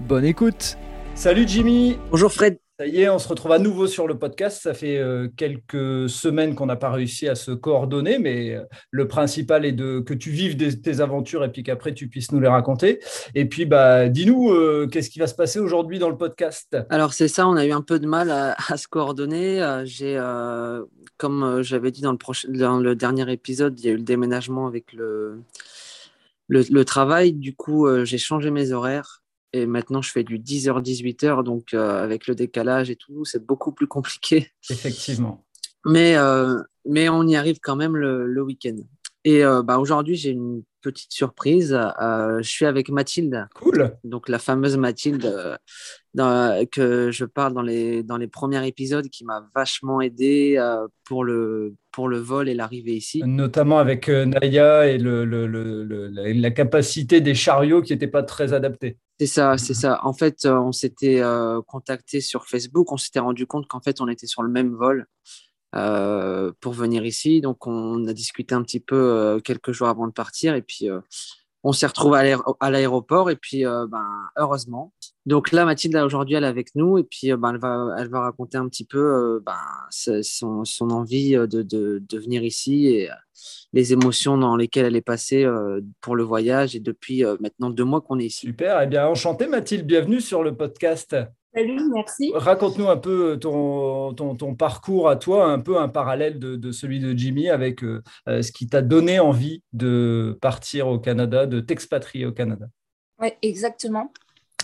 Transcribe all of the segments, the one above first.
bonne écoute Salut Jimmy Bonjour Fred ça y est, on se retrouve à nouveau sur le podcast. Ça fait euh, quelques semaines qu'on n'a pas réussi à se coordonner, mais euh, le principal est de que tu vives tes aventures et puis qu'après tu puisses nous les raconter. Et puis, bah, dis-nous, euh, qu'est-ce qui va se passer aujourd'hui dans le podcast? Alors c'est ça, on a eu un peu de mal à, se coordonner. J'ai, comme j'avais dit dans le, dans le dernier épisode, il y a eu le déménagement avec le, le travail. Du coup, j'ai changé mes horaires. Et maintenant, je fais du 10h, 18h. Donc, euh, avec le décalage et tout, c'est beaucoup plus compliqué. Effectivement. Mais, euh, mais on y arrive quand même le, le week-end. Et euh, bah, aujourd'hui, j'ai une petite surprise. je suis avec Mathilde. Cool. Donc, la fameuse Mathilde dans, que je parle dans les, dans les premiers épisodes qui m'a vachement aidé pour, le, pour le vol et l'arrivée ici. Notamment avec Naya et le, le, le, la capacité des chariots qui n'étaient pas très adaptés. C'est ça, c'est ça. En fait, euh, on s'était euh, contacté sur Facebook, on s'était rendu compte qu'en fait, on était sur le même vol euh, pour venir ici. Donc, on a discuté un petit peu quelques jours avant de partir et puis on s'est retrouvé à l'aéroport et puis ben, heureusement. Donc là, Mathilde, aujourd'hui, elle est avec nous et puis ben, elle, va, raconter un petit peu ben, son, envie de, venir ici et les émotions dans lesquelles elle est passée euh, pour le voyage et depuis euh, maintenant deux mois qu'on est ici. Super, eh bien enchanté Mathilde, bienvenue sur le podcast. Salut, merci. Raconte-nous un peu ton, ton, parcours à toi, un peu un parallèle de, celui de Jimmy avec euh, ce qui t'a donné envie de partir au Canada, de t'expatrier au Canada. Oui, exactement.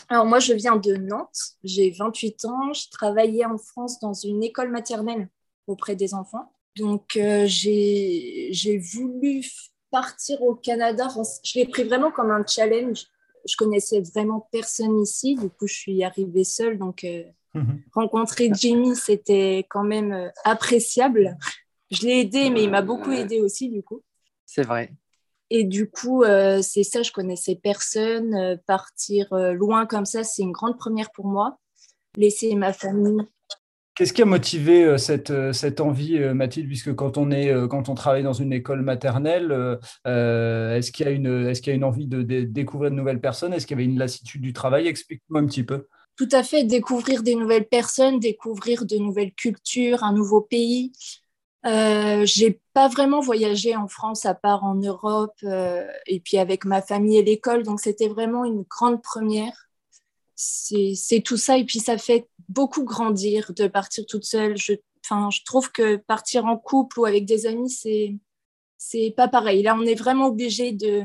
Alors moi, je viens de Nantes, j'ai 28 ans, je travaillais en France dans une école maternelle auprès des enfants. Donc, euh, j'ai voulu partir au Canada. je l'ai pris vraiment comme un challenge. Je connaissais vraiment personne ici. Du coup, je suis arrivée seule. Donc, euh, mhm. rencontrer Jimmy, c'était quand même euh, appréciable. Je l'ai aidé, mais il m'a beaucoup aidé aussi, du coup. C'est vrai. Et du coup, c'est ça, je connaissais personne. partir loin comme ça, c'est une grande première pour moi. Laisser ma famille, Qu'est-ce qui a motivé euh, cette, euh, cette envie, euh, Mathilde, puisque quand on, est, quand on travaille dans une école maternelle, est-ce qu'il y, est qu'il y a une envie de, découvrir de nouvelles personnes? Est-ce qu'il y avait une lassitude du travail? Explique-moi un petit peu. Tout à fait, découvrir des nouvelles personnes, découvrir de nouvelles cultures, un nouveau pays. Euh, j'ai pas vraiment voyagé en France à part en Europe et puis avec ma famille et l'école, donc c'était vraiment une grande première c'est tout ça. Et puis, ça fait beaucoup grandir de partir toute seule. Je, je trouve que partir en couple ou avec des amis, c'est c'est pas pareil. Là, on est vraiment obligé de,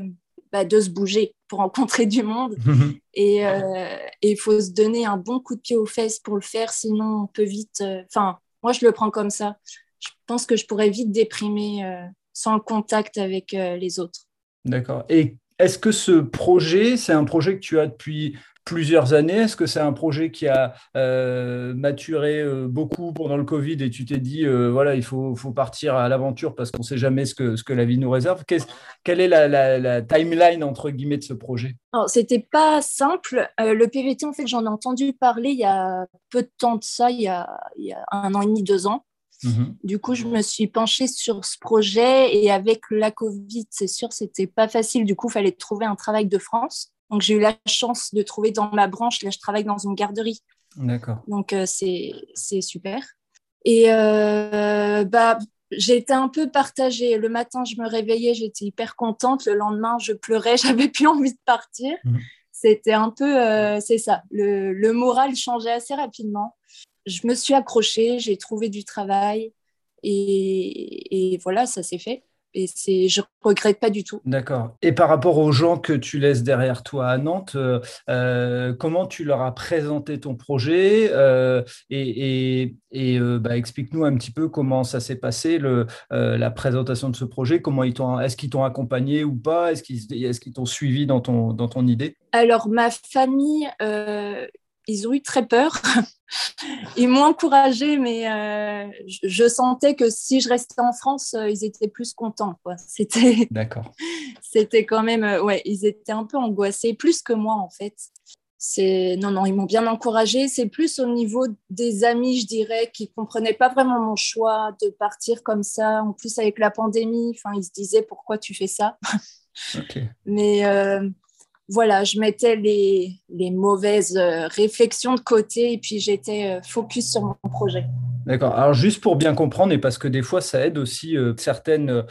bah, de se bouger pour rencontrer du monde. et euh, il faut se donner un bon coup de pied aux fesses pour le faire, sinon on peut vite. Euh, enfin, moi, je le prends comme ça. Je pense que je pourrais vite déprimer euh, sans contact avec les autres. D'accord. Et est-ce que ce projet, c'est un projet que tu as depuis plusieurs années Est-ce que c'est un projet qui a euh, maturé euh, beaucoup pendant le Covid et tu t'es dit, euh, voilà, il faut, faut, partir à l'aventure parce qu'on ne sait jamais ce que, ce que la vie nous réserve? Quelle est la, timeline, entre guillemets, de ce projet? Ce n'était pas simple. le PVT, en fait, j'en ai entendu parler il y a peu de temps de ça, il y a, il y a un an et demi, deux ans. Mhm. Du coup, je me suis penchée sur ce projet et avec la Covid, c'est sûr, c'était pas facile. Du coup, il fallait trouver un travail de France. Donc, j'ai eu la chance de trouver dans ma branche. Là, je travaille dans une garderie. D'accord. Donc, euh, c'est super. Et euh, bah, j'ai été un peu partagée. Le matin, je me réveillais, j'étais hyper contente. Le lendemain, je pleurais, j'avais plus envie de partir. Mhm. C'était un peu, euh, c'est ça. Le, le, moral changeait assez rapidement. Je me suis accrochée, j'ai trouvé du travail et, et voilà, ça s'est fait et c'est, je regrette pas du tout. D'accord. Et par rapport aux gens que tu laisses derrière toi à Nantes, euh, euh, comment tu leur as présenté ton projet euh, et, et, bah, explique-nous un petit peu comment ça s'est passé le, la présentation de ce projet. Comment ils t'ont, est-ce qu'ils t'ont accompagné ou pas? Est-ce qu'ils, est-ce qu'ils t'ont suivi dans ton, dans ton idée? Alors ma famille ils ont eu très peur. ils m'ont encouragée, mais euh, je, sentais que si je restais en France, euh, ils étaient plus contents. C'était. D'accord. C'était quand même, ouais, ils étaient un peu angoissés, plus que moi en fait. C'est non, non, ils m'ont bien encouragée. C'est plus au niveau des amis, je dirais, qui comprenaient pas vraiment mon choix de partir comme ça. En plus avec la pandémie, enfin, ils se disaient pourquoi tu fais ça? Mais voilà, je mettais les, les mauvaises euh, réflexions de côté et puis j'étais euh, focus sur mon projet. D'accord. Alors juste pour bien comprendre, et parce que des fois ça aide aussi euh, certaines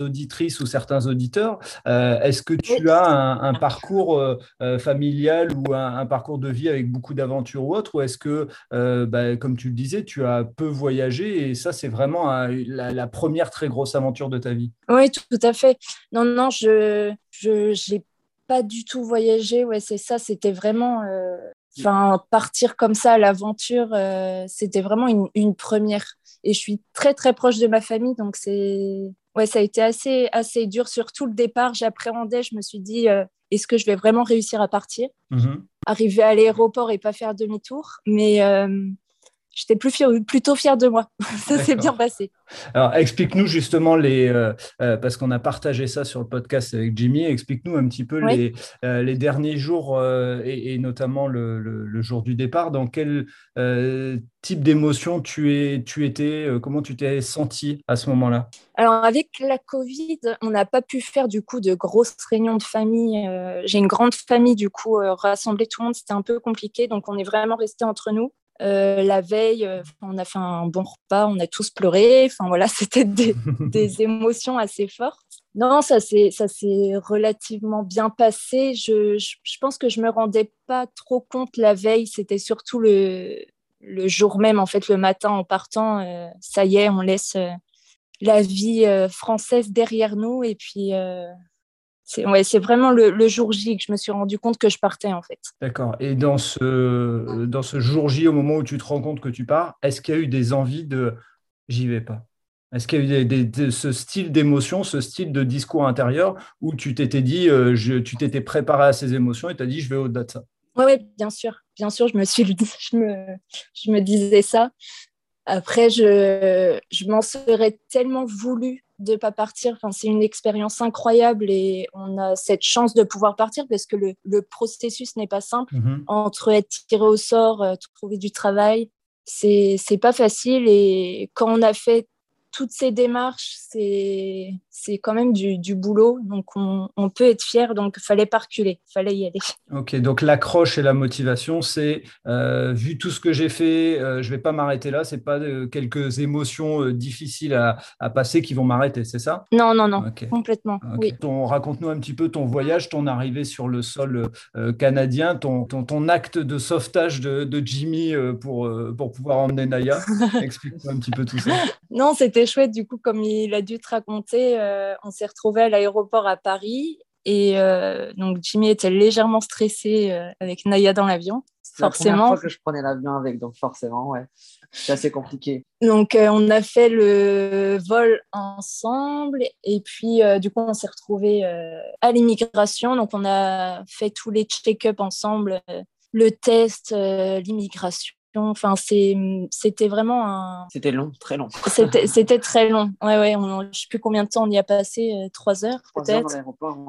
auditrices ou certains auditeurs, est-ce que tu as un, parcours familial ou un, parcours de vie avec beaucoup d'aventures ou autre, ou est-ce que, bah, comme tu le disais, tu as peu voyagé et ça c'est vraiment la, la, première très grosse aventure de ta vie? Oui, tout, à fait. Non, non, je j'ai pas du tout voyagé. Ouais, c'est ça. C'était vraiment. Euh, enfin, partir comme ça à l'aventure, euh, c'était vraiment une, une, première. Et je suis très, très proche de ma famille. Donc, c'est. Ouais, ça a été assez, assez dur. Surtout le départ, j'appréhendais. Je me suis dit, euh, est-ce que je vais vraiment réussir à partir? Mm-hmm. Arriver à l'aéroport et pas faire demi-tour. Mais j'étais plus plutôt fière de moi. ça s'est bien passé. Alors, explique-nous justement les, euh, euh, parce qu'on a partagé ça sur le podcast avec Jimmy, explique-nous un petit peu les, euh, les, derniers jours et, notamment le, jour du départ. Dans quel type d'émotion tu, es, tu étais Comment tu t'es senti à ce moment-là? Alors, avec la Covid, on n'a pas pu faire du coup de grosses réunions de famille. J'ai une grande famille, du coup, rassembler tout le monde, c'était un peu compliqué. Donc, on est vraiment resté entre nous. Euh, la veille, euh, on a fait un bon repas, on a tous pleuré. Enfin voilà, c'était des, émotions assez fortes. Non, ça s'est relativement bien passé. Je, je, pense que je me rendais pas trop compte la veille. C'était surtout le, le jour même, en fait, le matin en partant. Euh, ça y est, on laisse la vie française derrière nous et puis c'est ouais, vraiment le, jour J que je me suis rendu compte que je partais en fait. D'accord. Et dans ce, dans ce jour J, au moment où tu te rends compte que tu pars, est-ce qu'il y a eu des envies de j'y vais pas Est-ce qu'il y a eu des, ce style d'émotion, ce style de discours intérieur où tu t'étais dit, euh, je, tu t'étais préparé à ces émotions et tu as dit je vais au-delà de ça? Oui, ouais, bien sûr. Bien sûr, je me, suis, je me, je me disais ça. Après, je, je m'en serais tellement voulu de pas partir. Enfin, c'est une expérience incroyable et on a cette chance de pouvoir partir parce que le, le processus n'est pas simple. Mhm. Entre être tiré au sort, euh, trouver du travail, c'est c'est pas facile. Et quand on a fait toutes ces démarches, c'est c'est quand même du, du, boulot. Donc, on, on, peut être fier. Donc, il fallait pas reculer. Il fallait y aller. OK. Donc, l'accroche et la motivation, c'est euh, vu tout ce que j'ai fait, euh, je vais pas m'arrêter là. C'est pas euh, quelques émotions euh, difficiles à, à, passer qui vont m'arrêter, c'est ça? Non, non, non. Complètement. Oui. Raconte-nous un petit peu ton voyage, ton arrivée sur le sol canadien, ton, ton, ton, acte de sauvetage de, de Jimmy pour, pour pouvoir emmener Naya. Explique-nous un petit peu tout ça. Non, c'était chouette. Du coup, comme il a dû te raconter, euh, on s'est retrouvé à l'aéroport à Paris et euh, donc Jimmy était légèrement stressé euh, avec Naya dans l'avion. Forcément. La fois que je prenais l'avion avec, donc forcément, ouais, c'est assez compliqué. Donc on a fait le vol ensemble et puis du coup on s'est retrouvé à l'immigration. Donc on a fait tous les check-up ensemble, le test, l'immigration Enfin, c'était vraiment un. C'était long, très long. C'était très long. Ouais, ouais. On, je sais plus combien de temps on y a passé, euh, trois heures peut-être.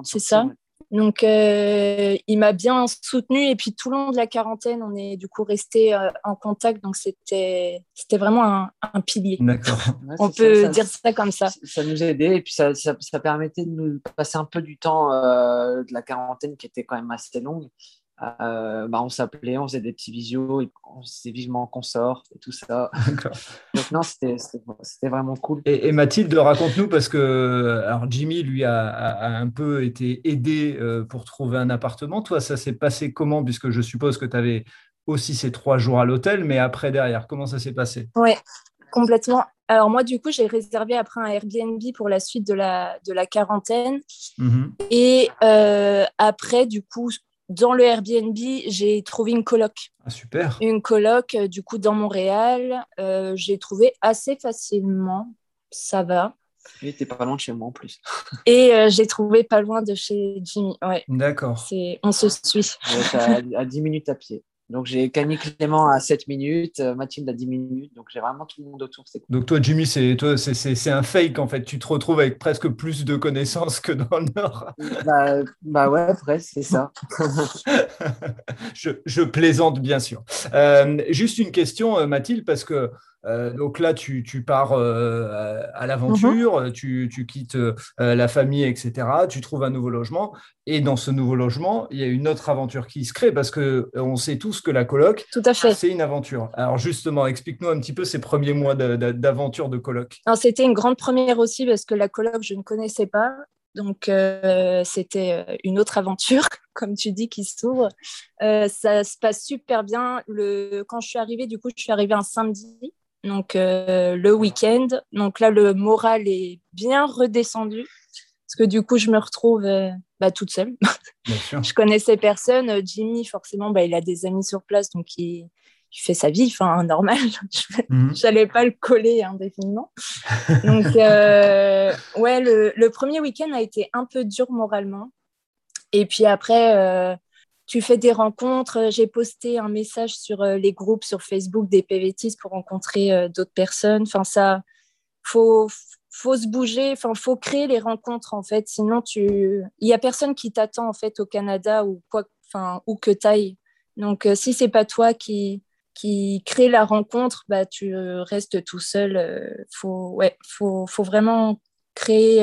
C'est ça. Donc, euh, il m'a bien soutenu. Et puis, tout le long de la quarantaine, on est du coup resté euh, en contact. Donc, c'était vraiment un, un pilier. D'accord. on peut dire ça comme ça. Ça nous a aidé. Et puis, ça, ça, ça permettait de nous passer un peu du temps de la quarantaine qui était quand même assez longue. Euh, bah, on s'appelait, on faisait des petits visios, et on s'est vivement qu'on sort et tout ça. Donc non, c'était vraiment cool. Et, Mathilde, raconte-nous parce que alors Jimmy lui a, un peu été aidé euh, pour trouver un appartement. Toi, ça s'est passé comment? Puisque je suppose que tu avais aussi ces trois jours à l'hôtel, mais après derrière, comment ça s'est passé? Oui, complètement. Alors moi, du coup, j'ai réservé après un Airbnb pour la suite de la, de la quarantaine. Mm-hmm. Et euh, après, du coup, dans le Airbnb, j'ai trouvé une coloc. Ah, super. Une coloc, euh, du coup, dans Montréal. Euh, j'ai trouvé assez facilement. Ça va. Et t'es pas loin de chez moi en plus. Et euh, j'ai trouvé pas loin de chez Jimmy. Ouais. D'accord. On se suit. à, à 10 minutes à pied. Donc j'ai Camille Clément à 7 minutes, euh, Mathilde à 10 minutes, donc j'ai vraiment tout le monde autour. Donc toi, Jimmy, c'est toi, c'est un fake en fait. Tu te retrouves avec presque plus de connaissances que dans le Nord. bah, bah ouais, presque, c'est ça. je, je, plaisante bien sûr. Euh, juste une question, euh, Mathilde, parce que euh, donc là, tu, pars euh, à, l'aventure, mhm. tu, quittes euh, la famille, etc. Tu trouves un nouveau logement. Et dans ce nouveau logement, il y a une autre aventure qui se crée parce qu'on sait tous que la coloc, c'est une aventure. Alors justement, explique-nous un petit peu ces premiers mois d'aventure de coloc. C'était une grande première aussi parce que la coloc, je ne connaissais pas. Donc, c'était une autre aventure, comme tu dis, qui s'ouvre. ça se passe super bien. Le... Quand je suis arrivée, du coup, je suis arrivée un samedi donc euh, le week-end. Donc là, le moral est bien redescendu parce que du coup, je me retrouve euh, bah, toute seule. je connaissais personne. Jimmy, forcément, bah, il a des amis sur place, donc il, fait sa vie, enfin normal. je n'allais mhm. pas le coller indéfiniment. donc euh, ouais, le, le premier week-end a été un peu dur moralement. Et puis après, tu fais des rencontres. Euh, j'ai posté un message sur euh, les groupes sur Facebook des PVTistes pour rencontrer euh, d'autres personnes. Enfin, ça, faut, faut se bouger. Enfin, faut créer les rencontres en fait. Sinon, tu, il y a personne qui t'attend en fait au Canada ou quoi, enfin, où que t'ailles. Donc, si c'est pas toi qui qui crée la rencontre, bah, tu restes tout seul. faut, ouais, faut, faut vraiment créer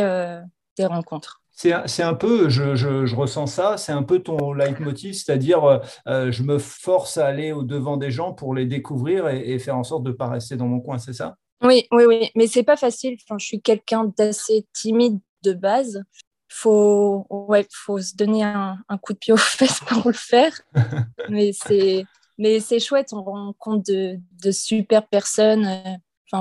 des rencontres. C'est un peu, je, ressens ça, c'est un peu ton leitmotiv, c'est-à-dire euh, euh, je me force à aller au devant des gens pour les découvrir et, faire en sorte de ne pas rester dans mon coin, c'est ça? Oui, oui, oui, mais c'est pas facile. Enfin, je suis quelqu'un d'assez timide de base. Faut, ouais, faut se donner un, coup de pied aux fesses pour le faire. mais c'est, mais c'est chouette, on rencontre de, de super personnes.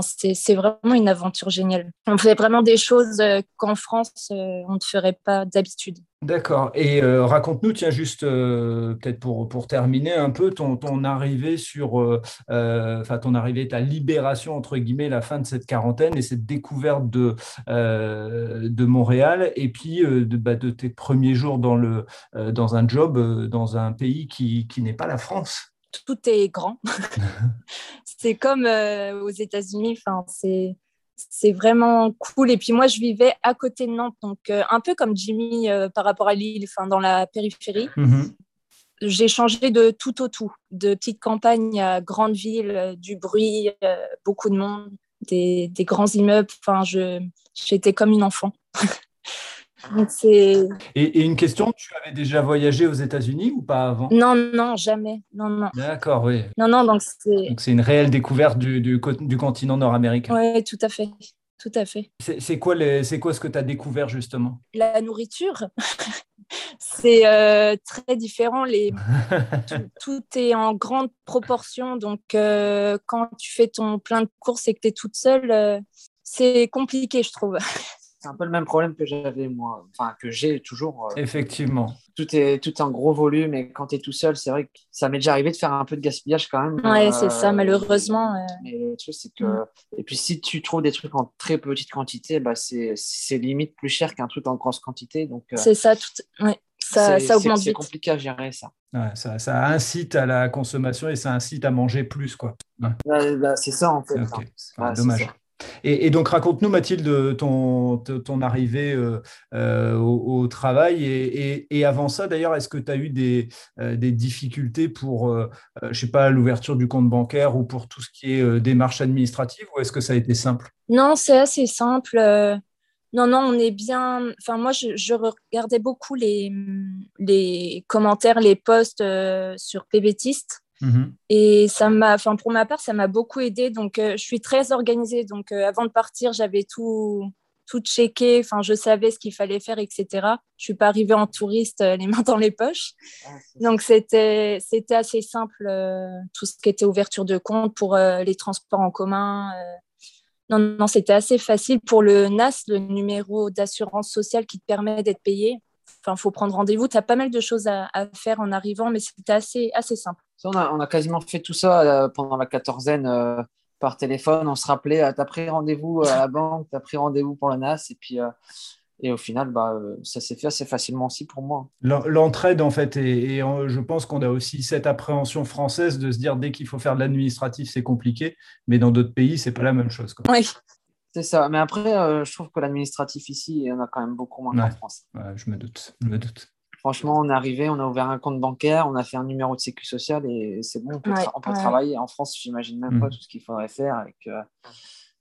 C'est vraiment une aventure géniale. On fait vraiment des choses euh, qu'en France, euh, on ne ferait pas d'habitude. D'accord. Et euh, raconte-nous, tiens, juste peut-être pour, pour terminer un peu, ton, arrivée sur, ton arrivée, ta libération, entre guillemets, la fin de cette quarantaine et cette découverte de, de Montréal, et puis de, bah, de, tes premiers jours dans, le, dans un job dans un pays qui, qui n'est pas la France tout est grand. c'est comme euh, aux États-Unis. Enfin, c'est c'est vraiment cool. Et puis moi, je vivais à côté de Nantes, donc euh, un peu comme Jimmy euh, par rapport à Lille, enfin dans la périphérie. Mm-hmm. J'ai changé de tout au tout, de petite campagne à grande ville, du bruit, beaucoup de monde, des, des grands immeubles. Enfin, j'étais comme une enfant. Et, une question, tu avais déjà voyagé aux États-Unis ou pas avant? Non, non, jamais. Non, non. D'accord, oui. Non, non, donc c'est. Donc c'est une réelle découverte du, du, du continent nord-américain. Oui, tout à fait. Tout à fait. C'est quoi, quoi ce que tu as découvert justement? La nourriture. c'est euh, très différent. Les... tout, est en grande proportion. Donc, euh, quand tu fais ton plein de courses et que tu es toute seule, euh, c'est compliqué, je trouve c'est un peu le même problème que j'avais moi, enfin que j'ai toujours. Euh, Effectivement. Tout est tout un gros volume et quand tu es tout seul, c'est vrai que ça m'est déjà arrivé de faire un peu de gaspillage quand même. Ouais, c'est ça, euh, malheureusement. Mais c'est que. Et puis si tu trouves des trucs en très petite quantité, bah, c'est limite plus cher qu'un truc en grosse quantité. Donc. Euh, c'est ça, tout... ouais. Ça, ça augmente C'est compliqué à gérer ça. Ouais, ça. ça. incite à la consommation et ça incite à manger plus. quoi. Bah, c'est ça en fait. dommage. Et, donc, raconte-nous, Mathilde, ton, arrivée euh, euh, au, travail. Et, avant ça, d'ailleurs, est-ce que tu as eu des, euh, difficultés pour, je sais pas, l'ouverture du compte bancaire ou pour tout ce qui est démarche administrative ou est-ce que ça a été simple? Non, c'est assez simple. Non, non, on est bien. Enfin, moi, je, regardais beaucoup les, les commentaires, les posts sur PBTist. Mhm. Et ça m'a, enfin pour ma part, ça m'a beaucoup aidé. Donc, euh, je suis très organisée. Donc, euh, avant de partir, j'avais tout, tout checké. Enfin, je savais ce qu'il fallait faire, etc. Je suis pas arrivée en touriste, euh, les mains dans les poches. Ah, donc, c'était, c'était assez simple. tout ce qui était ouverture de compte pour les transports en commun. non, non, c'était assez facile pour le NAS, le numéro d'assurance sociale qui te permet d'être payé. Enfin, faut prendre rendez-vous. Tu as pas mal de choses à, à faire en arrivant, mais c'était assez, assez simple on, a, quasiment fait tout ça euh, pendant la quatorzaine euh, par téléphone. On se rappelait, euh, tu as pris rendez-vous à la banque, tu as pris rendez-vous pour le NAS. Et puis, Et au final, bah, euh, ça s'est fait assez facilement aussi pour moi. L'entraide, en fait, et, je pense qu'on a aussi cette appréhension française de se dire dès qu'il faut faire de l'administratif, c'est compliqué, mais dans d'autres pays, c'est pas la même chose. Oui, c'est ça. Mais après, euh, je trouve que l'administratif ici, il y en a quand même beaucoup moins qu'en France. je me doute, je me doute. Franchement, on est arrivé, on a ouvert un compte bancaire, on a fait un numéro de sécu social et c'est bon, on peut, travailler. En France, j'imagine même pas mm. tout ce qu'il faudrait faire avec, euh,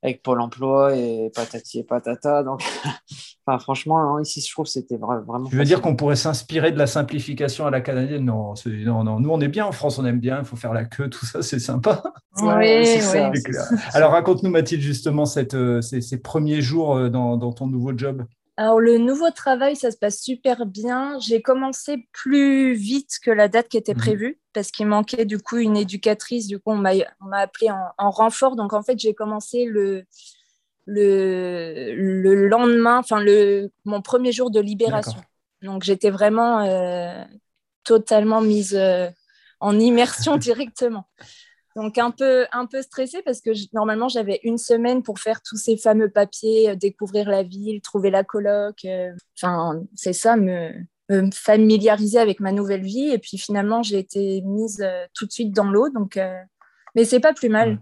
avec Pôle emploi et patati et patata. Donc, enfin, franchement, hein, ici, je trouve que c'était vraiment. Tu veux dire qu'on pourrait s'inspirer de la simplification à la canadienne? Non, non, non, nous, on est bien en France, on aime bien, il faut faire la queue, tout ça, c'est sympa. Oui, oui. Alors, raconte-nous, Mathilde, justement, cette, euh, ces, premiers jours euh, dans, dans ton nouveau job. Alors, le nouveau travail, ça se passe super bien. J'ai commencé plus vite que la date qui était mhm. prévue parce qu'il manquait du coup une éducatrice. Du coup, on m'a appelé en, renfort. Donc, en fait, j'ai commencé le, le, le lendemain, enfin, le, mon premier jour de libération. Donc, j'étais vraiment euh, totalement mise euh, en immersion directement. Donc un peu, un peu stressée parce que normalement j'avais une semaine pour faire tous ces fameux papiers, euh, découvrir la ville, trouver la coloc. Euh, enfin, c'est ça, me, familiariser avec ma nouvelle vie. Et puis finalement j'ai été mise euh, tout de suite dans l'eau. Donc, mais c'est pas plus mal.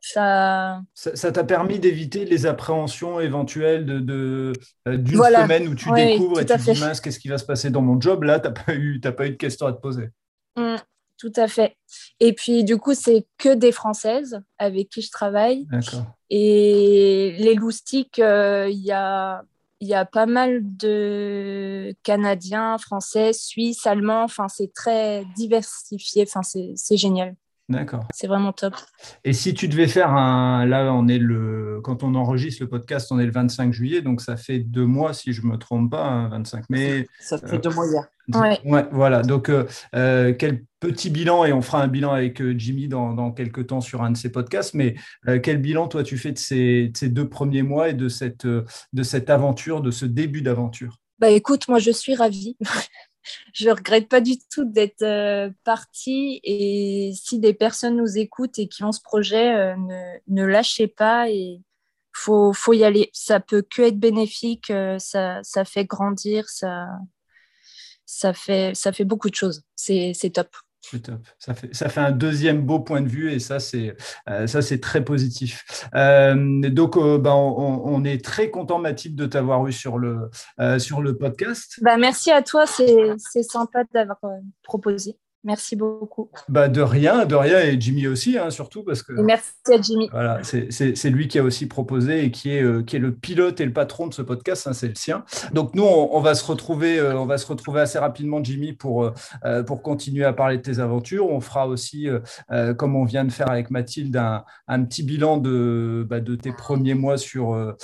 Ça ça t'a permis d'éviter les appréhensions éventuelles de, d'une semaine où tu découvres et tu te dis mince qu'est-ce qui va se passer dans mon job? Là t'as pas eu pas eu de questions à te poser mmh tout à fait. Et puis, du coup, c'est que des Françaises avec qui je travaille. Et les loustiques, euh, il y, a, y a pas mal de Canadiens, Français, Suisses, Allemands. Enfin, c'est très diversifié. Enfin, c'est génial. D'accord. C'est vraiment top. Et si tu devais faire un. Là, on est le. Quand on enregistre le podcast, on est le 25 juillet, donc ça fait deux mois, si je ne me trompe pas, 25 hein, mai. Ça fait deux mois hier. Ouais. voilà. Donc, euh, euh, quel petit bilan, et on fera un bilan avec euh, Jimmy dans, quelques temps sur un de ses podcasts, mais quel bilan, toi, tu fais de ces, deux premiers mois et de cette, de cette aventure, de ce début d'aventure? Bah, Écoute, moi, je suis ravie. je regrette pas du tout d'être partie. Et si des personnes nous écoutent et qui ont ce projet, ne, ne, lâchez pas et faut, faut y aller. Ça peut que être bénéfique. ça, ça fait grandir. Ça fait beaucoup de choses. C'est top. C'est top. Ça fait, un deuxième beau point de vue et ça, c'est euh, très positif. Euh, donc, euh, bah, on, est très content, Mathilde, de t'avoir eu sur le, podcast. Bah, merci à toi. C'est sympa d'avoir proposé. Merci beaucoup. Bah de rien, de rien, et Jimmy aussi, hein, surtout parce que. merci à Jimmy. Voilà, c'est lui qui a aussi proposé et qui est, euh, qui est le pilote et le patron de ce podcast, hein, c'est le sien. Donc nous, on, va se retrouver, euh, on va se retrouver assez rapidement, Jimmy, pour, euh, pour continuer à parler de tes aventures. On fera aussi, comme on vient de faire avec Mathilde, un, un petit bilan de, bah, de tes premiers mois sur,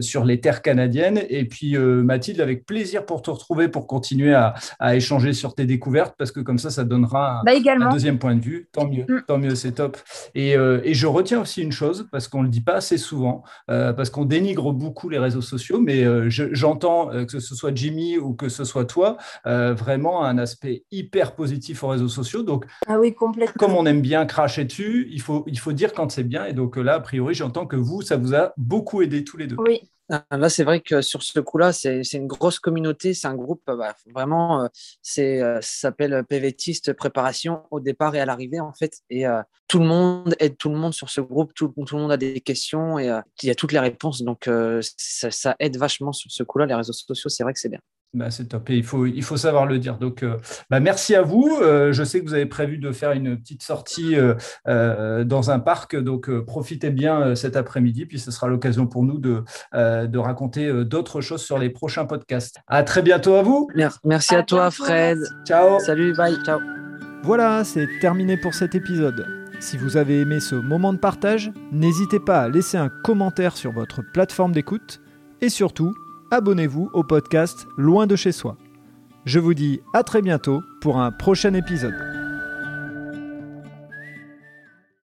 sur les terres canadiennes. Et puis Mathilde, avec plaisir pour te retrouver, pour continuer à, à échanger sur tes découvertes, parce que comme ça, ça, donnera bah, un, deuxième point de vue. Tant mieux, mm. tant mieux, c'est top. Euh, et, je retiens aussi une chose, parce qu'on ne le dit pas assez souvent, euh, parce qu'on dénigre beaucoup les réseaux sociaux, mais euh, j'entends que ce soit Jimmy ou que ce soit toi, vraiment un aspect hyper positif aux réseaux sociaux. Donc, ah oui, complètement. comme on aime bien cracher dessus, il faut, il faut dire quand c'est bien. Et donc là, a priori, j'entends que vous, ça vous a beaucoup aidé tous les deux. Oui, Là, c'est vrai que sur ce coup-là, c'est une grosse communauté, c'est un groupe, bah, vraiment, euh, c'est euh, ça s'appelle PVTiste préparation au départ et à l'arrivée, en fait. Et euh, tout le monde aide tout le monde sur ce groupe, tout, le monde a des questions et il y a toutes les réponses. Donc, ça, aide vachement sur ce coup-là, les réseaux sociaux, c'est vrai que c'est bien. Bah, c'est top et il faut, il faut savoir le dire. Donc, euh, bah, merci à vous. Euh, je sais que vous avez prévu de faire une petite sortie euh, dans un parc, donc profitez bien cet après-midi. Puis ce sera l'occasion pour nous de, de raconter d'autres choses sur les prochains podcasts. À très bientôt à vous. Merci à, toi, Fred. Ciao. Salut, bye. Ciao. Voilà, c'est terminé pour cet épisode. Si vous avez aimé ce moment de partage, n'hésitez pas à laisser un commentaire sur votre plateforme d'écoute et surtout, abonnez-vous au podcast Loin de chez soi. Je vous dis à très bientôt pour un prochain épisode.